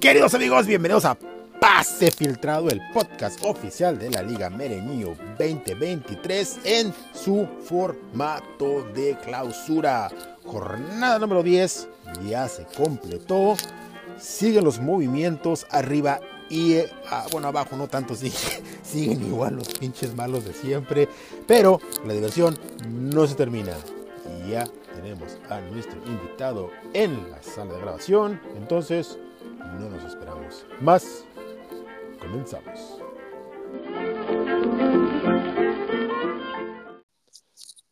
Queridos amigos, bienvenidos a Pase Filtrado, el podcast oficial de la Liga Mereño 2023 en su formato de clausura. Jornada número 10 ya se completó. Siguen los movimientos arriba y ah, bueno, abajo no tanto, siguen, siguen igual los pinches malos de siempre. Pero la diversión no se termina. Y ya tenemos a nuestro invitado en la sala de grabación. Entonces, no nos esperamos más. Comenzamos.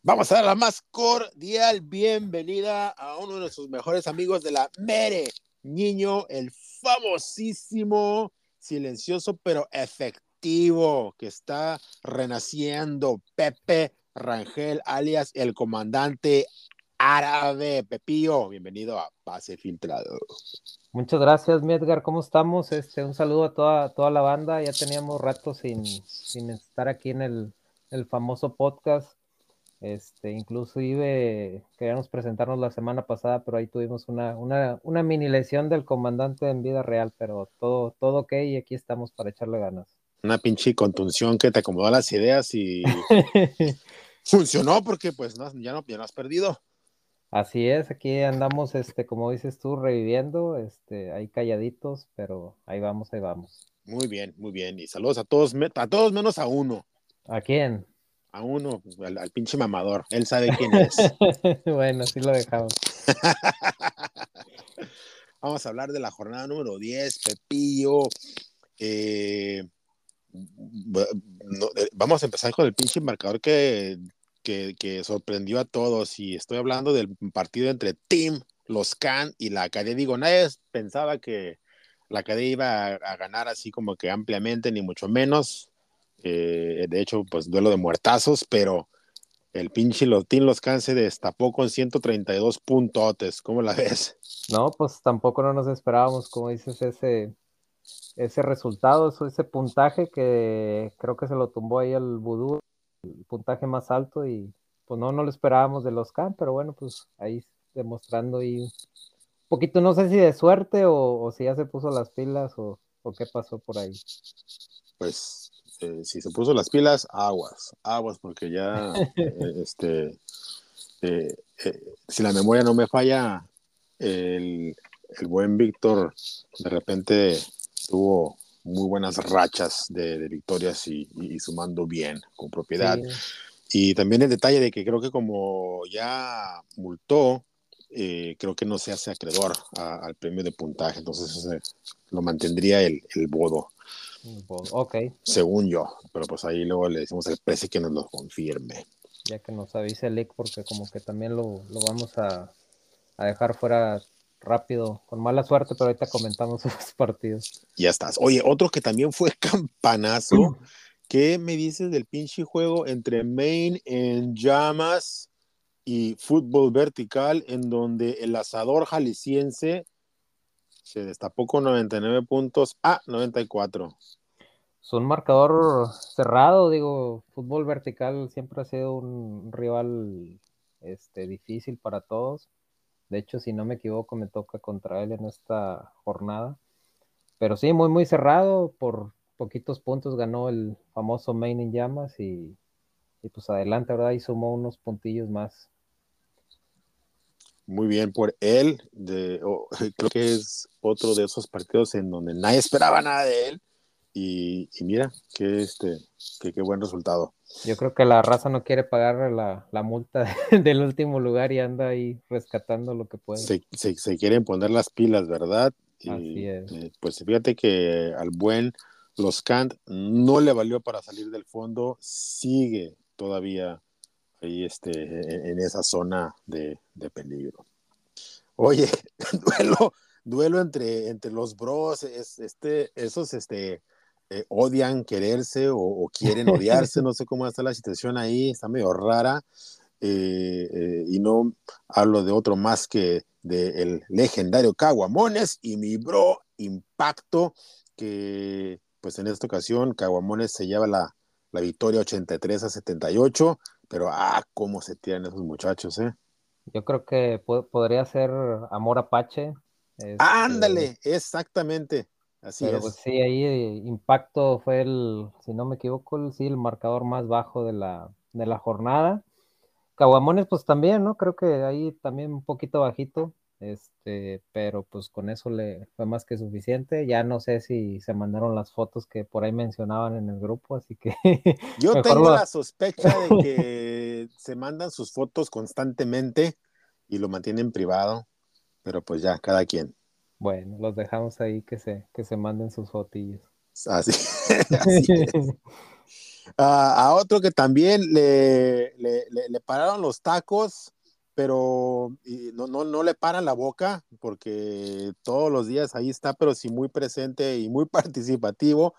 Vamos a dar la más cordial bienvenida a uno de nuestros mejores amigos de la Mere, Niño, el famosísimo, silencioso pero efectivo que está renaciendo, Pepe Rangel, alias el comandante árabe. Pepillo, bienvenido a Pase Filtrado. Muchas gracias, mi Edgar. ¿Cómo estamos? Este, un saludo a toda, toda la banda. Ya teníamos rato sin, sin estar aquí en el, el famoso podcast. Este, inclusive queríamos presentarnos la semana pasada, pero ahí tuvimos una, una, una mini lesión del comandante en vida real, pero todo, todo ok y aquí estamos para echarle ganas. Una pinche contunción que te acomodó las ideas y funcionó porque pues no, ya, no, ya no has perdido. Así es, aquí andamos, este, como dices tú, reviviendo, este, ahí calladitos, pero ahí vamos, ahí vamos. Muy bien, muy bien. Y saludos a todos, a todos menos a uno. ¿A quién? A uno, al, al pinche mamador. Él sabe quién es. bueno, sí lo dejamos. Vamos a hablar de la jornada número 10, Pepillo. Eh, no, eh, vamos a empezar con el pinche marcador que, que, sorprendió a todos. Y estoy hablando del partido entre Team, los Can y la Academia. Digo, nadie pensaba que la Academia iba a, ganar así como que ampliamente, ni mucho menos. Eh, de hecho, pues duelo de muertazos, pero el pinche Lotín Los Can se destapó con 132 puntotes. ¿Cómo la ves? No, pues tampoco no nos esperábamos, como dices, ese, ese resultado, ese puntaje que creo que se lo tumbó ahí el vudú, puntaje más alto y pues no, no lo esperábamos de los Can, pero bueno, pues ahí demostrando y un poquito, no sé si de suerte o, o si ya se puso las pilas o, o qué pasó por ahí. Pues eh, si se puso las pilas, aguas, aguas, porque ya, eh, este, eh, si la memoria no me falla, el, el, buen Víctor de repente tuvo muy buenas rachas de, de victorias y, y, y, sumando bien, con propiedad. Sí. Y también el detalle de que creo que como ya multó, eh, creo que no se hace acreedor a, al premio de puntaje, entonces eh, lo mantendría el, el bodo. Ok. Según yo, pero pues ahí luego le decimos al precio que nos lo confirme. Ya que nos avise el IC, porque como que también lo, lo vamos a, a, dejar fuera rápido, con mala suerte, pero ahorita comentamos esos partidos. Ya estás. Oye, otro que también fue campanazo. ¿Qué me dices del pinche juego entre Maine en llamas y fútbol vertical, en donde el asador jalisciense se destapó con 99 puntos a 94. Es un marcador cerrado, digo, fútbol vertical siempre ha sido un rival este, difícil para todos. De hecho, si no me equivoco, me toca contra él en esta jornada. Pero sí, muy, muy cerrado. Por poquitos puntos ganó el famoso Main en llamas y, y pues adelante, ¿verdad? Y sumó unos puntillos más muy bien por él. De, oh, creo que es otro de esos partidos en donde nadie esperaba nada de él. Y, y mira, qué este, qué, qué, buen resultado. Yo creo que la raza no quiere pagar la, la multa del último lugar y anda ahí rescatando lo que puede. Se, se, se quieren poner las pilas, ¿verdad? Y, Así es. Eh, pues fíjate que al buen Los Kant no le valió para salir del fondo, sigue todavía ahí este, en esa zona de, de peligro. Oye, duelo, duelo entre, entre los bros, es, este, esos este, eh, odian quererse o, o, quieren odiarse, no sé cómo está la situación ahí, está medio rara. Eh, eh, y no hablo de otro más que del de legendario Caguamones y mi bro Impacto, que pues en esta ocasión Caguamones se lleva la, la victoria 83 a 78 pero ah, cómo se tiran esos muchachos, ¿eh? Yo creo que po podría ser Amor Apache, Este, Ándale, exactamente. Así pero es. pues sí, ahí eh, Impacto fue el, si no me equivoco, el, sí, el marcador más bajo de la, de la jornada. Caguamones, pues también, ¿no? Creo que ahí también un poquito bajito, este, pero pues con eso le fue más que suficiente. Ya no sé si se mandaron las fotos que por ahí mencionaban en el grupo, así que. Yo tengo lo- la sospecha de que se mandan sus fotos constantemente y lo mantienen privado, pero pues ya, cada quien. Bueno, los dejamos ahí que se, que se manden sus fotillos. Así, así es. Ah, a otro que también le, le, le- le pararon los tacos, pero y no, no, no le paran la boca, porque todos los días ahí está, pero sí muy presente y muy participativo.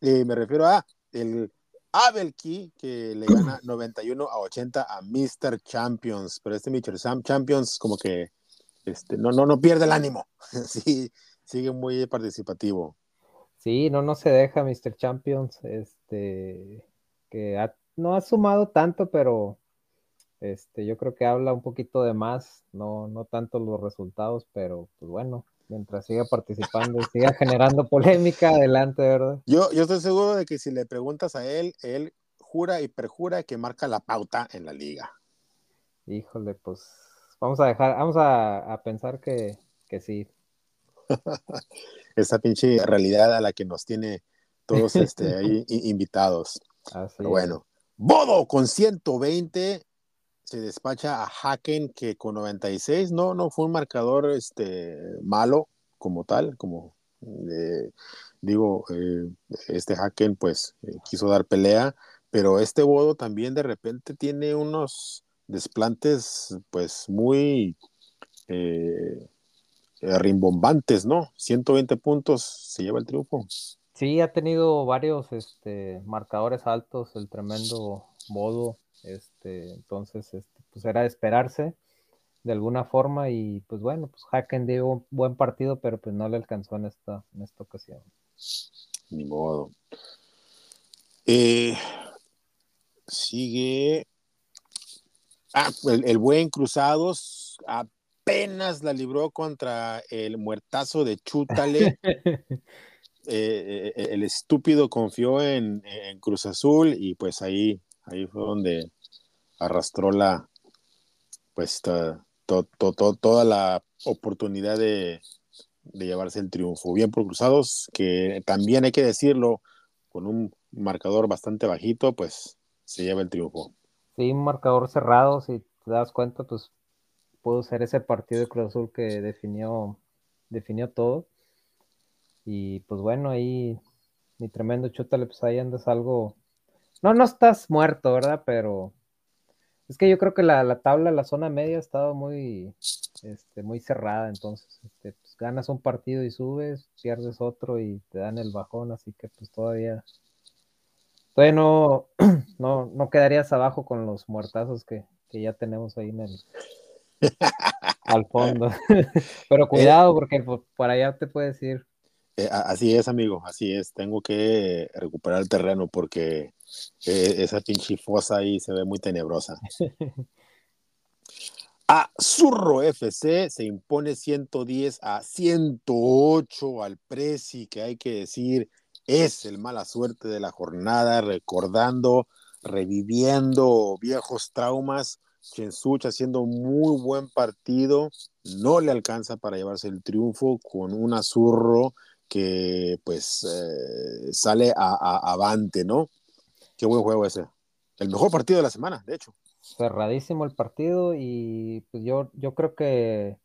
Eh, me refiero a el Abel Key, que le gana 91 a 80 a Mr. Champions, pero este Mr. Sam Champions como que este, no, no, no pierde el ánimo, sí, sigue muy participativo. Sí, no, no se deja, Mr. Champions, este, que ha- no ha sumado tanto, pero este, yo creo que habla un poquito de más, no, no tanto los resultados, pero pues bueno, mientras siga participando y siga generando polémica, adelante, ¿verdad? Yo, yo estoy seguro de que si le preguntas a él, él jura y perjura que marca la pauta en la liga. Híjole, pues vamos a dejar, vamos a, a pensar que, que sí. Esa pinche realidad a la que nos tiene todos este, ahí invitados. Así Pero bueno, Bodo con 120 se despacha a Haken que con 96 no, no fue un marcador este, malo como tal, como eh, digo, eh, este Haken pues eh, quiso dar pelea, pero este Bodo también de repente tiene unos desplantes pues muy eh, eh, rimbombantes, ¿no? 120 puntos se lleva el triunfo. Sí, ha tenido varios este, marcadores altos, el tremendo Bodo, este, entonces este, pues era de esperarse de alguna forma y pues bueno, pues Haken dio un buen partido, pero pues no le alcanzó en esta, en esta ocasión. Ni modo. Eh, sigue. Ah, el, el buen Cruzados apenas la libró contra el muertazo de Chútale. Eh, eh, el estúpido confió en, en Cruz Azul y pues ahí, ahí fue donde arrastró la, pues to- to- to- to- toda la oportunidad de, de llevarse el triunfo. Bien por Cruzados, que también hay que decirlo, con un marcador bastante bajito, pues se lleva el triunfo. Sí, un marcador cerrado, si te das cuenta, pues pudo ser ese partido de Cruz Azul que definió, definió todo. Y pues bueno, ahí mi tremendo chútale, pues ahí andas algo. No, no estás muerto, ¿verdad? Pero es que yo creo que la, la tabla, la zona media ha estado muy, este, muy cerrada. Entonces, este, pues ganas un partido y subes, pierdes otro y te dan el bajón. Así que pues todavía, todavía no, no, no quedarías abajo con los muertazos que, que ya tenemos ahí en el al fondo. Pero cuidado, porque por, allá te puedes ir. Eh, así es, amigo, así es. Tengo que recuperar el terreno porque eh, esa pinche fosa ahí se ve muy tenebrosa. A Zurro FC se impone 110 a 108 al Prezi, que hay que decir es el mala suerte de la jornada, recordando, reviviendo viejos traumas. Chensuch haciendo muy buen partido, no le alcanza para llevarse el triunfo con un Azurro que pues eh, sale a, a- avante, ¿no? Qué buen juego ese. El mejor partido de la semana, de hecho. cerradísimo el partido y pues yo, yo creo que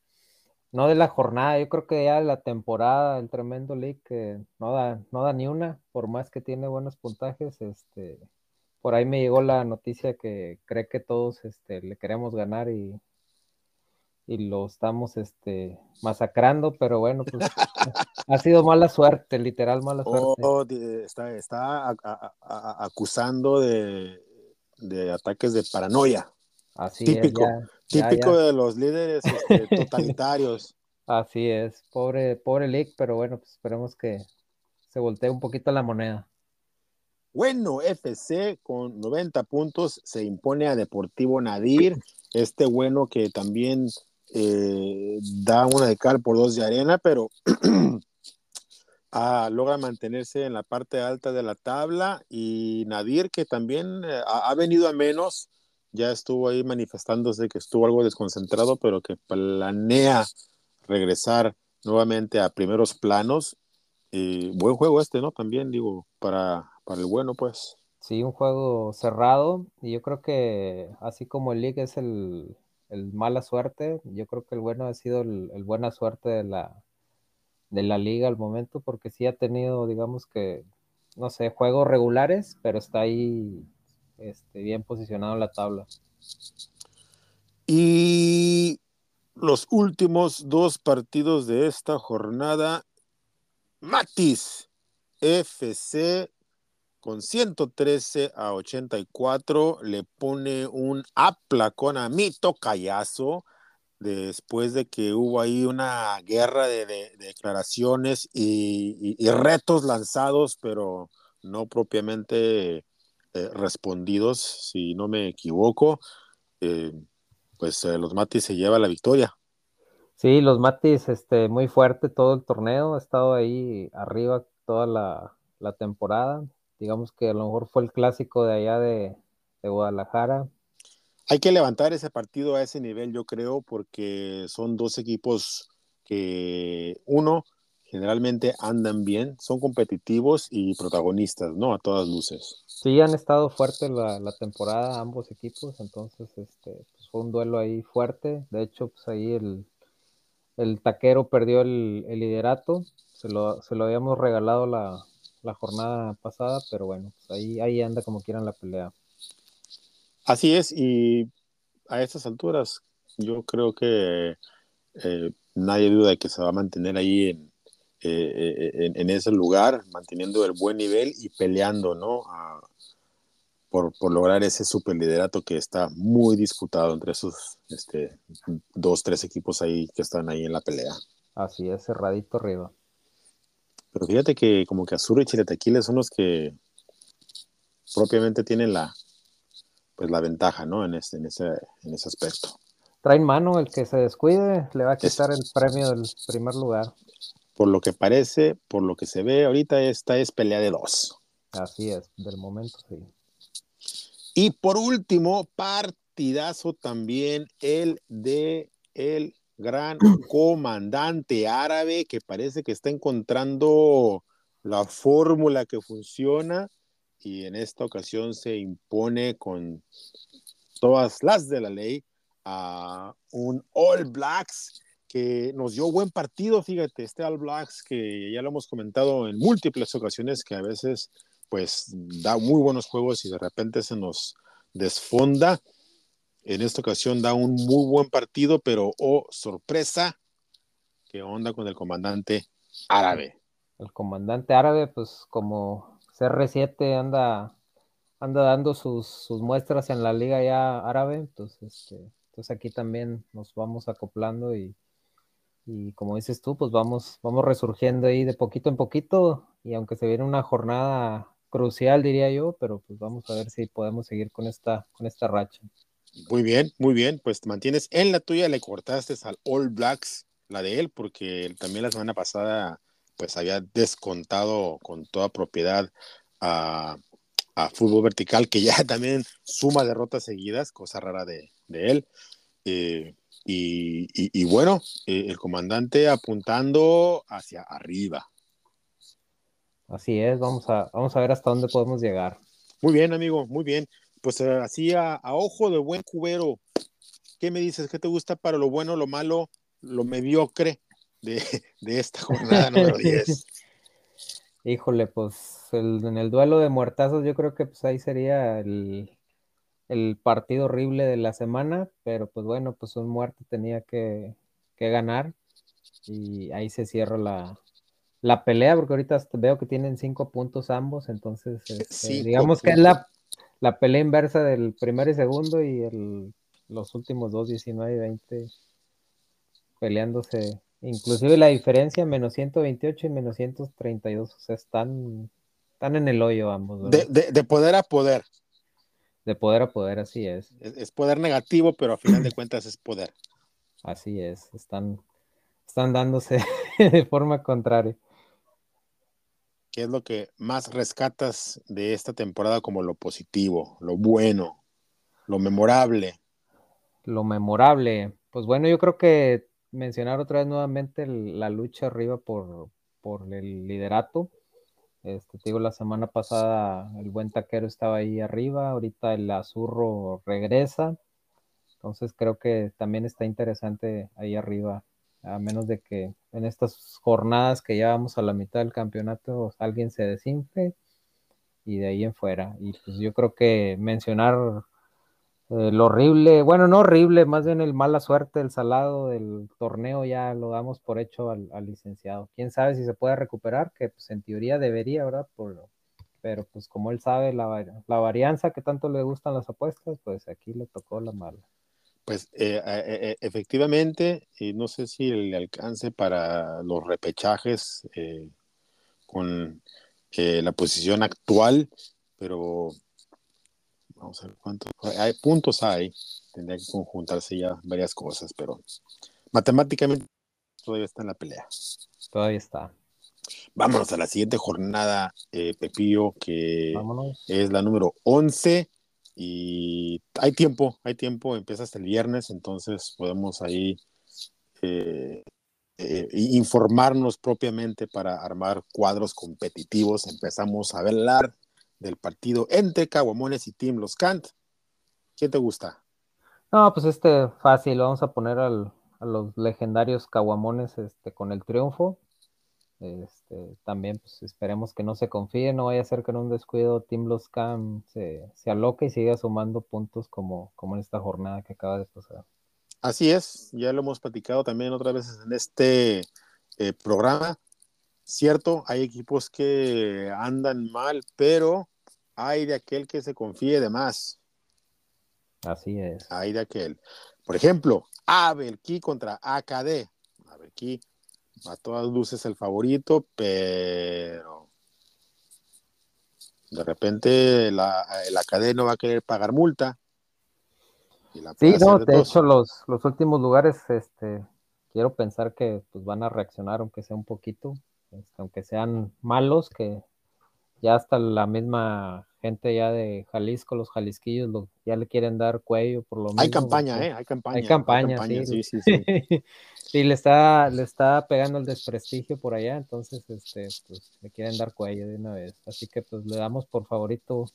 no de la jornada, yo creo que ya de la temporada, el tremendo league que no da, no da ni una, por más que tiene buenos puntajes, este, por ahí me llegó la noticia que cree que todos este, le queremos ganar y, y lo estamos este, masacrando, pero bueno, pues ha sido mala suerte, literal mala suerte. Oh, de- está está a- a- a- acusando de, de ataques de paranoia. Así típico, es, ya, Típico ya. de los líderes este, totalitarios. Así es, pobre, pobre Lick, pero bueno, pues esperemos que se voltee un poquito la moneda. Bueno, FC con 90 puntos se impone a Deportivo Nadir. Este bueno que también eh, da una de cal por dos de arena, pero ah, logra mantenerse en la parte alta de la tabla y Nadir que también eh, ha, venido a menos, ya estuvo ahí manifestándose que estuvo algo desconcentrado, pero que planea regresar nuevamente a primeros planos. Buen juego este, ¿no? También digo, para, para el bueno, pues. Sí, un juego cerrado y yo creo que así como el League es el, mala suerte, yo creo que el bueno ha sido el, buena suerte de la, de la liga al momento porque sí ha tenido, digamos que, no sé, juegos regulares, pero está ahí este, bien posicionado en la tabla. Y los últimos dos partidos de esta jornada, Matis FC con 113 a 84 le pone un aplacón a Mito Callazo después de que hubo ahí una guerra de, declaraciones y, retos lanzados, pero no propiamente eh, respondidos, si no me equivoco. Eh, pues eh, los Matis se lleva la victoria. Sí, los Matis, este, muy fuerte todo el torneo, ha estado ahí arriba toda la, la temporada, digamos que a lo mejor fue el clásico de allá de, Guadalajara. Hay que levantar ese partido a ese nivel, yo creo, porque son dos equipos que, uno, generalmente andan bien, son competitivos y protagonistas, ¿no? A todas luces. Sí, han estado fuertes la, temporada ambos equipos, entonces este, pues, fue un duelo ahí fuerte. De hecho, pues ahí el, el taquero perdió el, liderato, se lo, se lo habíamos regalado la, la jornada pasada, pero bueno, pues ahí, ahí anda como quieran la pelea. Así es, y a estas alturas yo creo que eh, nadie duda de que se va a mantener ahí en, eh, eh, en, ese lugar, manteniendo el buen nivel y peleando, ¿no? Por, por, lograr ese superliderato que está muy disputado entre esos este, dos, tres equipos ahí que están ahí en la pelea. Así es, cerradito arriba. Pero fíjate que como que Azul y Chiletequiles son los que propiamente tienen la, pues la ventaja, ¿no? En, este, en, ese, en ese aspecto. Traen mano, el que se descuide le va a quitar el premio del primer lugar. Por lo que parece, por lo que se ve ahorita, esta es pelea de dos. Así es, del momento sí. Y por último, partidazo también el de el gran comandante árabe que parece que está encontrando la fórmula que funciona y en esta ocasión se impone con todas las de la ley a un All Blacks que nos dio buen partido, fíjate, este All Blacks que ya lo hemos comentado en múltiples ocasiones que a veces pues da muy buenos juegos y de repente se nos desfonda en esta ocasión da un muy buen partido, pero oh, sorpresa, ¿qué onda con el comandante árabe? El comandante árabe, pues como CR7 anda, anda dando sus, muestras en la liga ya árabe, entonces, este, entonces aquí también nos vamos acoplando y, y como dices tú, pues vamos, vamos resurgiendo ahí de poquito en poquito y aunque se viene una jornada crucial, diría yo, pero pues vamos a ver si podemos seguir con esta, con esta racha. Muy bien, muy bien. Pues te mantienes en la tuya, le cortaste al All Blacks, la de él, porque también la semana pasada pues había descontado con toda propiedad a, fútbol vertical, que ya también suma derrotas seguidas, cosa rara de, él. Eh, y, bueno, eh, el comandante apuntando hacia arriba. Así es, vamos a, vamos a ver hasta dónde podemos llegar. Muy bien, amigo, muy bien pues eh, así a, ojo de buen cubero, ¿qué me dices? ¿Qué te gusta para lo bueno, lo malo, lo mediocre de, esta jornada número 10? Híjole, pues en el duelo de muertazos yo creo que pues ahí sería el, partido horrible de la semana, pero pues bueno, pues un muerto tenía que, ganar y ahí se cierra la, pelea, porque ahorita veo que tienen cinco puntos ambos, entonces este, digamos que es la la pelea inversa del primero y segundo y el, los últimos dos, 19 y 20, peleándose. Inclusive la diferencia, menos 128 y menos 132, o sea, están, están en el hoyo ambos. De, de, poder a poder. De poder a poder, así es. es. poder negativo, pero a final de cuentas es poder. Así es, están, están dándose de forma contraria. ¿Qué es lo que más rescatas de esta temporada como lo positivo, lo bueno, lo memorable? Lo memorable, pues bueno, yo creo que mencionar otra vez nuevamente la lucha arriba por, por el liderato. Este, te digo, la semana pasada el buen taquero estaba ahí arriba, ahorita el azurro regresa. Entonces creo que también está interesante ahí arriba, a menos de que en estas jornadas que ya vamos a la mitad del campeonato alguien se desinfle y de ahí en fuera. Y pues yo creo que mencionar eh, lo horrible, bueno, no horrible, más bien el mala suerte, el salado del torneo ya lo damos por hecho al, licenciado. Quién sabe si se puede recuperar, que pues en teoría debería, ¿verdad? Por, pero pues como él sabe la, la varianza que tanto le gustan las apuestas, pues aquí le tocó la mala. Pues eh, eh, efectivamente, y no sé si le alcance para los repechajes con la posición actual, pero Vamos a ver cuántos hay, puntos hay. Tendría que conjuntarse ya varias cosas, pero matemáticamente todavía está en la pelea. Todavía está. Vámonos a la siguiente jornada, eh, Pepillo, que es la número 11. Y hay tiempo, hay tiempo, empieza hasta el viernes, entonces podemos ahí eh, eh, informarnos propiamente para armar cuadros competitivos. Empezamos a hablar del partido entre Caguamones y Team Los Cant. ¿Quién te gusta? No, pues este fácil, vamos a poner a los legendarios Caguamones este, con el triunfo. Este, también pues, esperemos que no se confíe, no vaya a ser que en un descuido Team Los Cam se, se aloque y siga sumando puntos como, como en esta jornada que acaba de pasar. Así es, ya lo hemos platicado también otras veces en este eh, programa. Cierto, hay equipos que andan mal, pero hay de aquel que se confíe de más. Así es. Hay de aquel. Por ejemplo, Abelki contra AKD. Abelki a todas luces el favorito, pero de repente la, el AKD no va a querer pagar multa. sí, no, de, hecho los, los últimos lugares, este, quiero pensar que pues, van a reaccionar aunque sea un poquito. Este, aunque sean malos, que ya hasta la misma gente ya de Jalisco, los jalisquillos, ya le quieren dar cuello por lo menos. Hay campaña, ¿eh? Hay campaña. Hay campaña, sí. Sí, sí, sí. le está, le está pegando el desprestigio por allá, entonces, este, pues, le quieren dar cuello de una vez. Así que, pues, le damos por favorito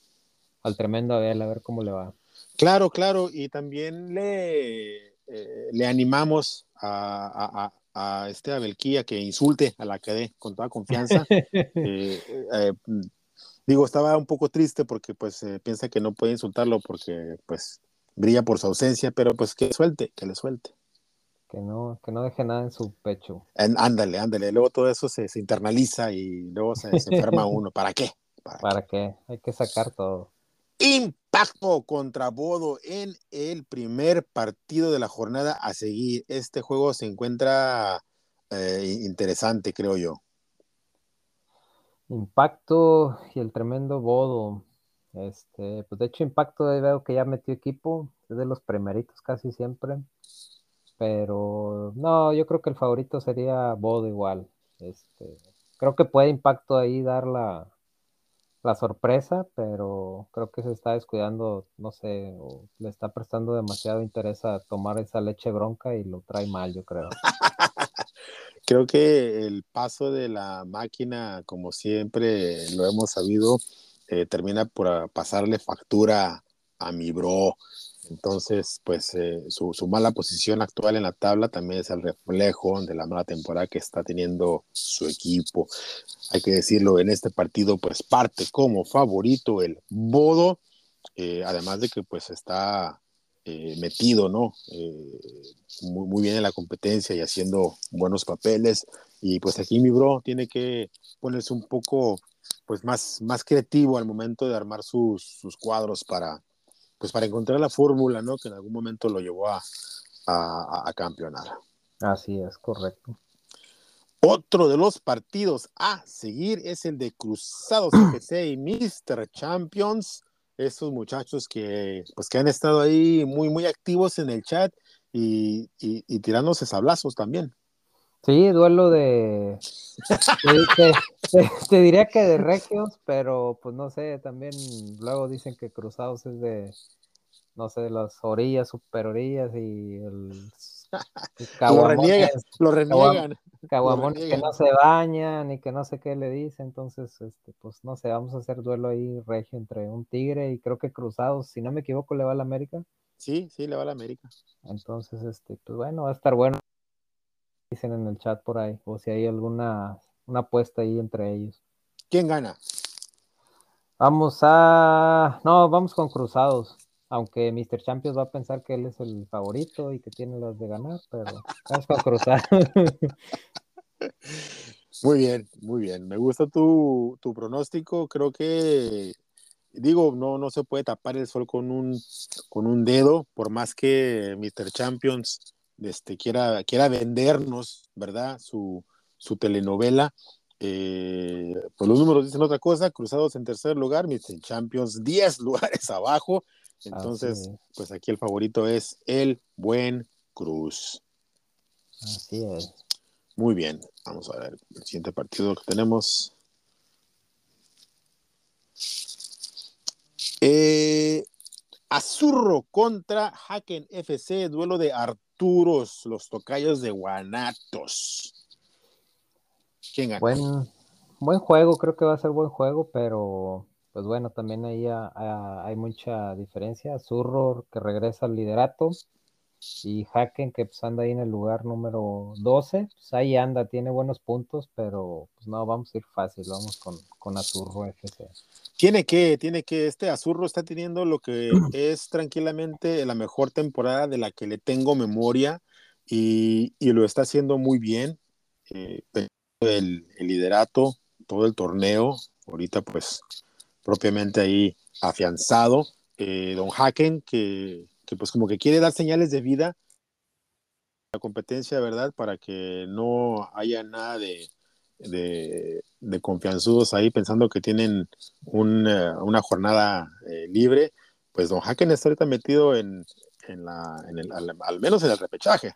al tremendo Abel, a ver cómo le va. Claro, claro, y también le, eh, le animamos a, a este Abelquía que insulte a la que con toda confianza. Eh, eh, digo, estaba un poco triste porque pues eh, piensa que no puede insultarlo porque pues brilla por su ausencia, pero pues que suelte, que le suelte. Que no, que no deje nada en su pecho. ándale, ándale. Luego todo eso se, internaliza y luego se, enferma uno. ¿Para qué? ¿Para, ¿Para qué? Hay que sacar todo. Impacto contra Bodo en el primer partido de la jornada a seguir. Este juego se encuentra eh, interesante, creo yo. Impacto y el tremendo Bodo. Este, pues de hecho, Impacto veo que ya metió equipo, es de los primeritos casi siempre. Pero no, yo creo que el favorito sería Bodo igual. Este, creo que puede Impacto ahí dar la, la sorpresa, pero creo que se está descuidando, no sé, o le está prestando demasiado interés a tomar esa leche bronca y lo trae mal, yo creo. creo que el paso de la máquina, como siempre lo hemos sabido, eh, termina por pasarle factura a mi bro. Entonces, pues eh, su, mala posición actual en la tabla también es el reflejo de la mala temporada que está teniendo su equipo. Hay que decirlo, en este partido, pues parte como favorito el Bodo, eh, además de que pues está eh, metido, ¿no? muy, muy, bien en la competencia y haciendo buenos papeles. Y pues aquí mi bro tiene que ponerse un poco, pues más, más creativo al momento de armar sus, sus cuadros para pues para encontrar la fórmula, ¿no? Que en algún momento lo llevó a, a, campeonar. Así es, correcto. Otro de los partidos a seguir es el de Cruzados FC y Mr. Champions. Estos muchachos que, pues, que han estado ahí muy, muy activos en el chat y, y, tirándose sablazos también. Sí, duelo de. te, diría que de regios, pero pues no sé, también luego dicen que Cruzados es de, no sé, de las orillas, super orillas y el. lo, reniegan, lo reniegan. que no se bañan y que no sé qué le dice, entonces, este, pues no sé, vamos a hacer duelo ahí regio entre un Tigre y creo que Cruzados, si no me equivoco, le va a la América. Sí, sí, le va a la América. Entonces, este, pues bueno, va a estar bueno. Dicen en el chat por ahí, o si hay alguna una apuesta ahí entre ellos. ¿Quién gana? Vamos a. No, vamos con Cruzados. Aunque Mr. Champions va a pensar que él es el favorito y que tiene las de ganar, pero vamos con Cruzados. Muy bien, muy bien. Me gusta tu, tu pronóstico. Creo que digo, no, no se puede tapar el sol con un, con un dedo, por más que Mr. Champions este, quiera, quiera vendernos, ¿verdad? Su, su telenovela. Eh, pues los números dicen otra cosa, Cruzados en tercer lugar, Mr. Champions 10 lugares abajo. Entonces, pues aquí el favorito es el Buen Cruz. Así es. Muy bien, vamos a ver el siguiente partido que tenemos. Eh, Azurro contra Haken FC, duelo de Arturos, los tocayos de Guanatos. ¿Quién gana? Buen, buen juego, creo que va a ser buen juego, pero pues bueno, también ahí hay mucha diferencia. Azurro que regresa al liderato y Haken que pues anda ahí en el lugar número 12, pues ahí anda, tiene buenos puntos, pero pues no, vamos a ir fácil, vamos con, con Azurro FC. Tiene que, tiene que, este Azurro está teniendo lo que es tranquilamente la mejor temporada de la que le tengo memoria y, lo está haciendo muy bien. Eh, el, liderato, todo el torneo, ahorita pues propiamente ahí afianzado. Eh, don Haken, que, que pues como que quiere dar señales de vida la competencia, ¿verdad? Para que no haya nada de, de, confianzudos ahí pensando que tienen una jornada eh, libre. Pues Don Haken está ahorita metido en, en la, en el, al, menos en el repechaje.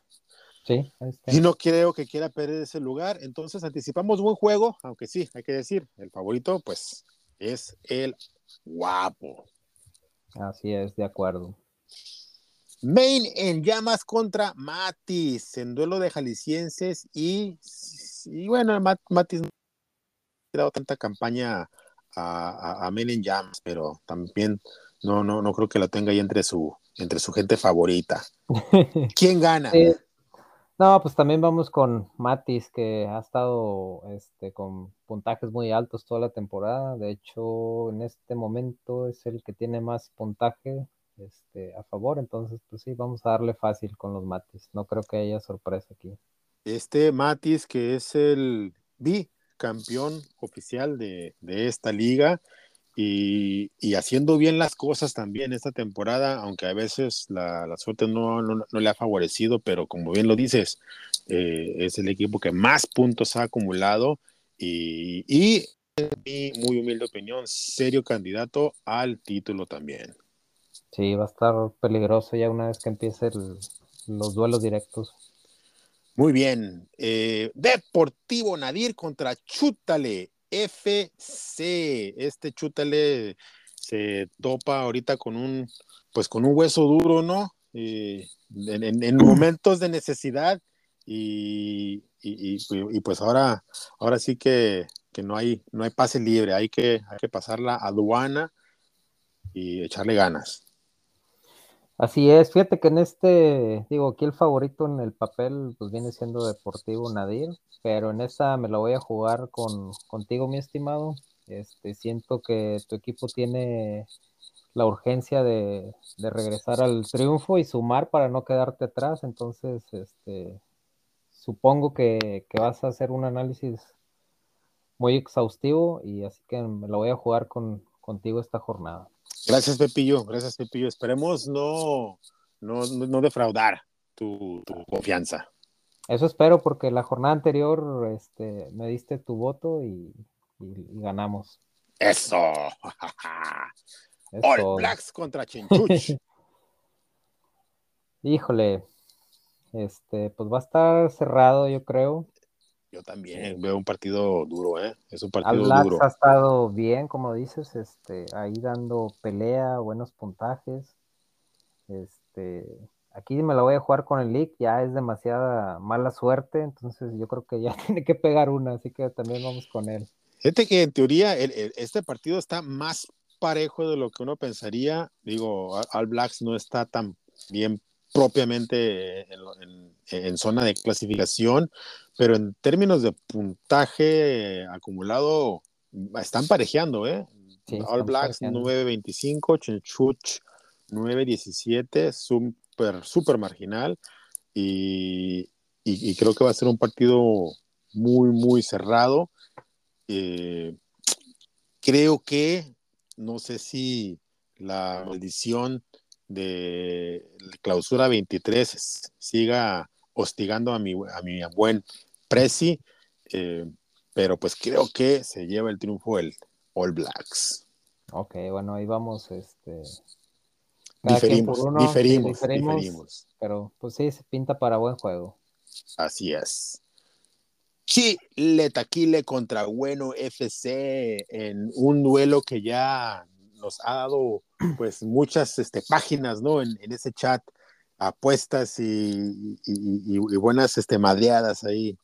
Sí, y no creo que quiera perder ese lugar. Entonces anticipamos buen juego, aunque sí, hay que decir, el favorito pues es el guapo. Así es, de acuerdo. Main en llamas contra Matis en duelo de jaliscienses y, y bueno, Matis no ha dado tanta campaña a, a, Main en llamas, pero también no, no, no creo que la tenga ahí entre su, entre su gente favorita. ¿Quién gana? No, pues también vamos con Matis, que ha estado este, con puntajes muy altos toda la temporada. De hecho, en este momento es el que tiene más puntaje este, a favor, entonces pues sí, vamos a darle fácil con los Matis, no creo que haya sorpresa aquí. Este Matis que es el bicampeón oficial de, esta liga y, haciendo bien las cosas también esta temporada, aunque a veces la, suerte no, le ha favorecido, pero como bien lo dices, eh, es el equipo que más puntos ha acumulado y, y en mi muy humilde opinión, serio candidato al título también. Sí, va a estar peligroso ya una vez que empiecen los duelos directos. Muy bien. Eh, Deportivo Nadir contra Chútale FC. Este Chútale se topa ahorita con un, pues con un hueso duro, ¿no? Eh, en, momentos de necesidad y, pues ahora, ahora sí que, no, hay, no hay pase libre, hay que, hay que pasar la aduana y echarle ganas. Así es, fíjate que en este, digo, aquí el favorito en el papel pues viene siendo Deportivo Nadir, pero en esta me la voy a jugar con, contigo, mi estimado. Este, siento que tu equipo tiene la urgencia de, regresar al triunfo y sumar para no quedarte atrás, entonces, este, supongo que, que vas a hacer un análisis muy exhaustivo y así que me la voy a jugar con, contigo esta jornada. Gracias, Pepillo. Gracias, Pepillo. Esperemos no, no, defraudar tu, confianza. Eso espero porque la jornada anterior este, me diste tu voto y, ganamos. Eso. All Blacks contra Chinchuch. Híjole, Este, pues va a estar cerrado, yo creo. Yo también veo un partido duro, ¿eh? Es un partido duro. ha estado bien, como dices, este, ahí dando pelea, buenos puntajes. Este, aquí me la voy a jugar con el League, ya es demasiada mala suerte, entonces yo creo que ya tiene que pegar una, así que también vamos con él. Fíjate que en teoría este partido está más parejo de lo que uno pensaría. Digo, All Blacks no está tan bien propiamente en, zona de clasificación, pero en términos de puntaje acumulado, están parejeando, ¿eh? All Blacks 9.25, Chenchuch 9.17, súper, súper marginal, y, y, creo que va a ser un partido muy, muy cerrado. Eh, creo que, no sé si la maldición de clausura 23 siga hostigando a mi, a mi buen Prezi, eh, pero pues creo que se lleva el triunfo el All Blacks. Ok, bueno, ahí vamos, este... Diferimos, diferimos, diferimos, Pero pues sí, se pinta para buen juego. Así es. Chile Taquile contra Bueno FC en un duelo que ya nos ha dado pues muchas este, páginas, ¿no? En, ese chat, apuestas y, buenas este, madreadas ahí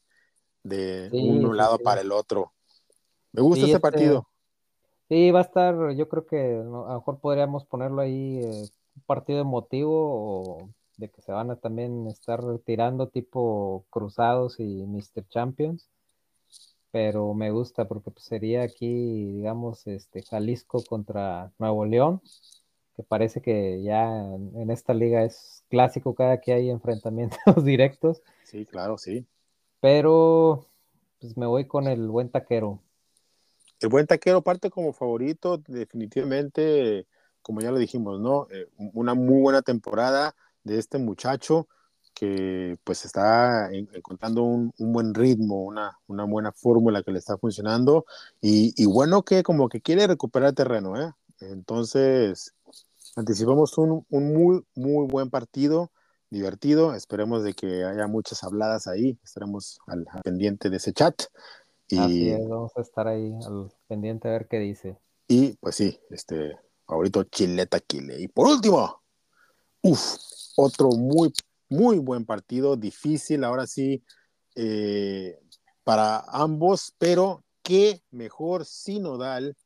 de un lado para el otro. Me gusta ese este, partido. Sí, va a estar, yo creo que a lo mejor podríamos ponerlo ahí eh, un partido emotivo o de que se van a también estar retirando tipo Cruzados y Mr. Champions pero me gusta porque pues, sería aquí, digamos, este Jalisco contra Nuevo León, que parece que ya en, esta liga es clásico cada que hay enfrentamientos directos. Sí, claro, sí. Pero pues me voy con el buen taquero. El buen taquero parte como favorito, definitivamente, como ya lo dijimos, ¿no? Eh, una muy buena temporada de este muchacho que pues está encontrando un, buen ritmo, una, una buena fórmula que le está funcionando y, bueno que como que quiere recuperar terreno, ¿eh? Entonces, anticipamos un, muy, muy buen partido, divertido, esperemos de que haya muchas habladas ahí, estaremos al, pendiente de ese chat. Y, Así es, vamos a estar ahí al pendiente a ver qué dice. Y pues sí, este, favorito Chileta Kile. Y por último, uff, otro muy muy buen partido, difícil, ahora sí, eh, para ambos, pero qué mejor sinodal,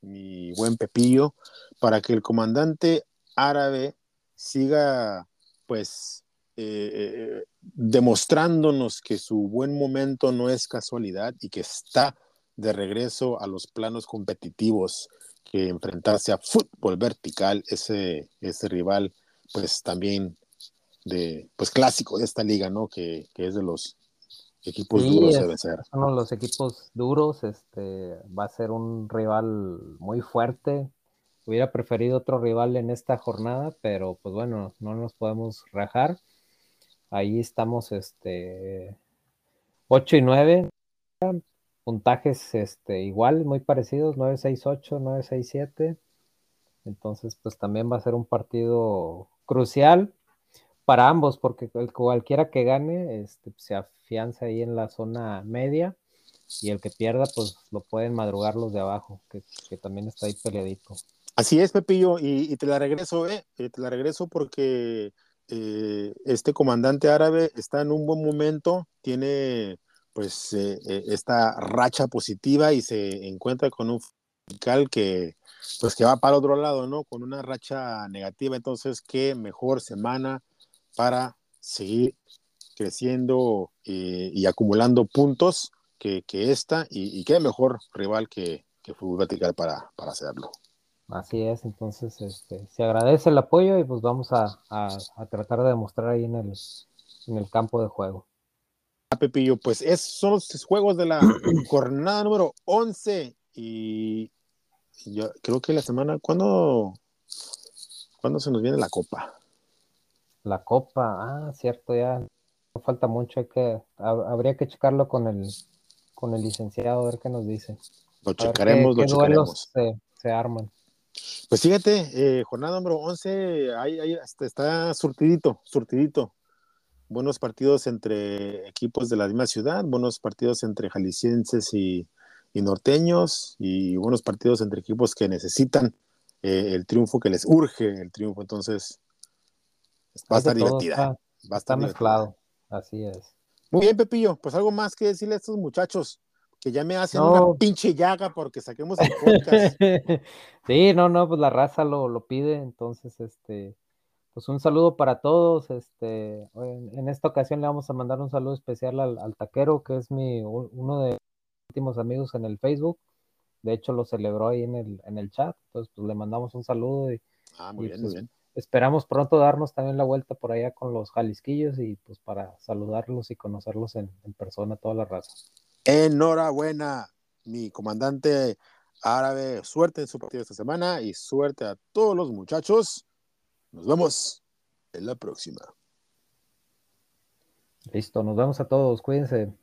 mi buen Pepillo, para que el comandante árabe siga, pues, eh, eh, demostrándonos que su buen momento no es casualidad y que está de regreso a los planos competitivos, que enfrentarse a fútbol vertical, ese, ese rival, pues también de, pues clásico de esta liga, ¿no? Que, es de los equipos duros debe ser. Uno de los equipos duros, este, va a ser un rival muy fuerte. Hubiera preferido otro rival en esta jornada, pero pues bueno, no nos podemos rajar. Ahí estamos, este, 8 y 9, puntajes este, igual, muy parecidos, 9-6-8, 9-6-7. Entonces, pues también va a ser un partido crucial para ambos, porque cualquiera que gane este, se afianza ahí en la zona media y el que pierda, pues lo pueden madrugar los de abajo, que, también está ahí peleadito. Así es, Pepillo, y, te la regreso, eh, te la regreso porque eh, este comandante árabe está en un buen momento, tiene pues eh, eh, esta racha positiva y se encuentra con un fiscal que pues que va para otro lado, ¿no? Con una racha negativa, entonces qué mejor semana para seguir creciendo eh, y acumulando puntos que, esta y, qué mejor rival que, que Fútbol Vertical para, para hacerlo. Así es, entonces este, se agradece el apoyo y pues vamos a, tratar de demostrar ahí en el, en el campo de juego. Ah, Pepillo, pues esos son los juegos de la jornada número 11 y yo creo que la semana, ¿cuándo, ¿cuándo se nos viene la copa? La copa, ah, cierto, ya no falta mucho, hay que, habría que checarlo con el, con el licenciado, a ver qué nos dice. Lo checaremos, lo checaremos. Se, arman. Pues fíjate, eh, jornada número 11, ahí, ahí está surtidito, surtidito. buenos partidos entre equipos de la misma ciudad, buenos partidos entre jaliscienses y, norteños y buenos partidos entre equipos que necesitan eh, el triunfo, que les urge el triunfo. Entonces, va a estar divertida. va a estar mezclado, así es. Muy bien, Pepillo, pues algo más que decirle a estos muchachos que ya me hacen una pinche llaga porque saquemos el podcast. sí, no, no, pues la raza lo, lo pide, entonces, este, pues un saludo para todos. Este, en, esta ocasión le vamos a mandar un saludo especial al, taquero, que es mi uno de mis últimos amigos en el Facebook. De hecho, lo celebró ahí en el, en el chat. Entonces, pues le mandamos un saludo y, ah, muy bien, muy pues, bien. Esperamos pronto darnos también la vuelta por allá con los jalisquillos y pues para saludarlos y conocerlos en, en persona, toda la raza. Enhorabuena, mi comandante árabe. Suerte en su partido esta semana y suerte a todos los muchachos nos vemos en la próxima. Listo, nos vemos a todos, cuídense.